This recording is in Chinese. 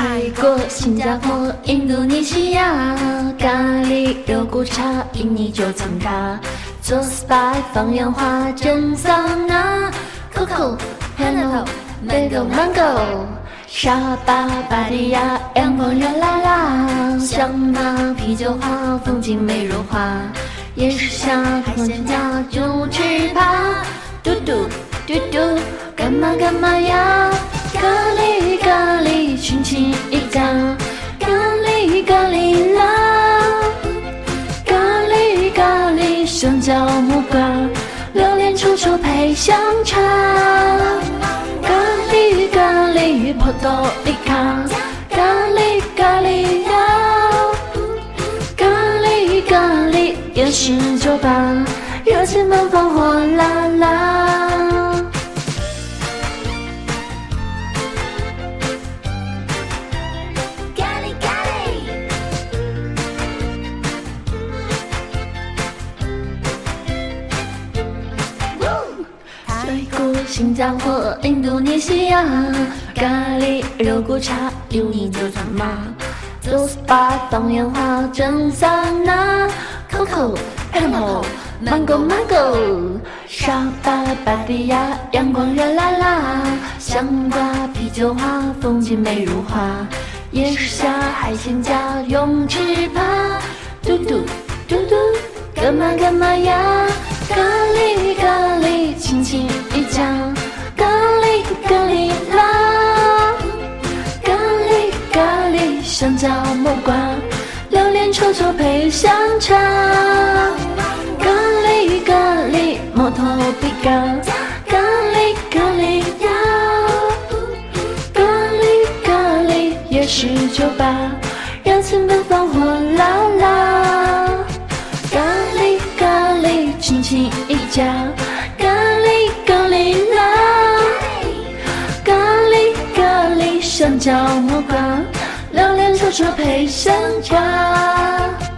泰国、新加坡、印度尼西亚，咖喱肉骨茶，印尼就藏咖，做 SPA 放烟花，蒸桑拿，Coco、Piano、Mango、Mango，沙巴、巴堤亚，阳光热辣辣，香马啤酒花，风景美如画，夜市下海鲜价，就吃吧，嘟嘟嘟嘟，干嘛干嘛呀？小，木瓜，榴莲臭臭配香茶，咖喱咖喱，波多黎卡，咖喱咖喱呀，咖喱咖喱，夜市酒吧，热情奔放新加坡、印度尼西亚，咖喱肉骨茶，印尼就藏嘛。做 SPA 放烟花，蒸桑拿，Coco、Pineapple、Mango Mango，沙巴、巴堤亚，阳光热辣辣，香瓜、啤酒花，风景美如画。夜市下海鲜价，泳池趴，嘟嘟嘟嘟，干嘛干嘛呀？香蕉木瓜，榴莲臭臭配香茶，咖喱咖喱，摩托比卡，咖喱咖喱呀，咖喱咖喱，夜市酒吧，热情奔放火辣辣。咖喱咖喱，亲情一家，咖喱咖喱啦，咖喱咖喱，香蕉木瓜，说配生茶。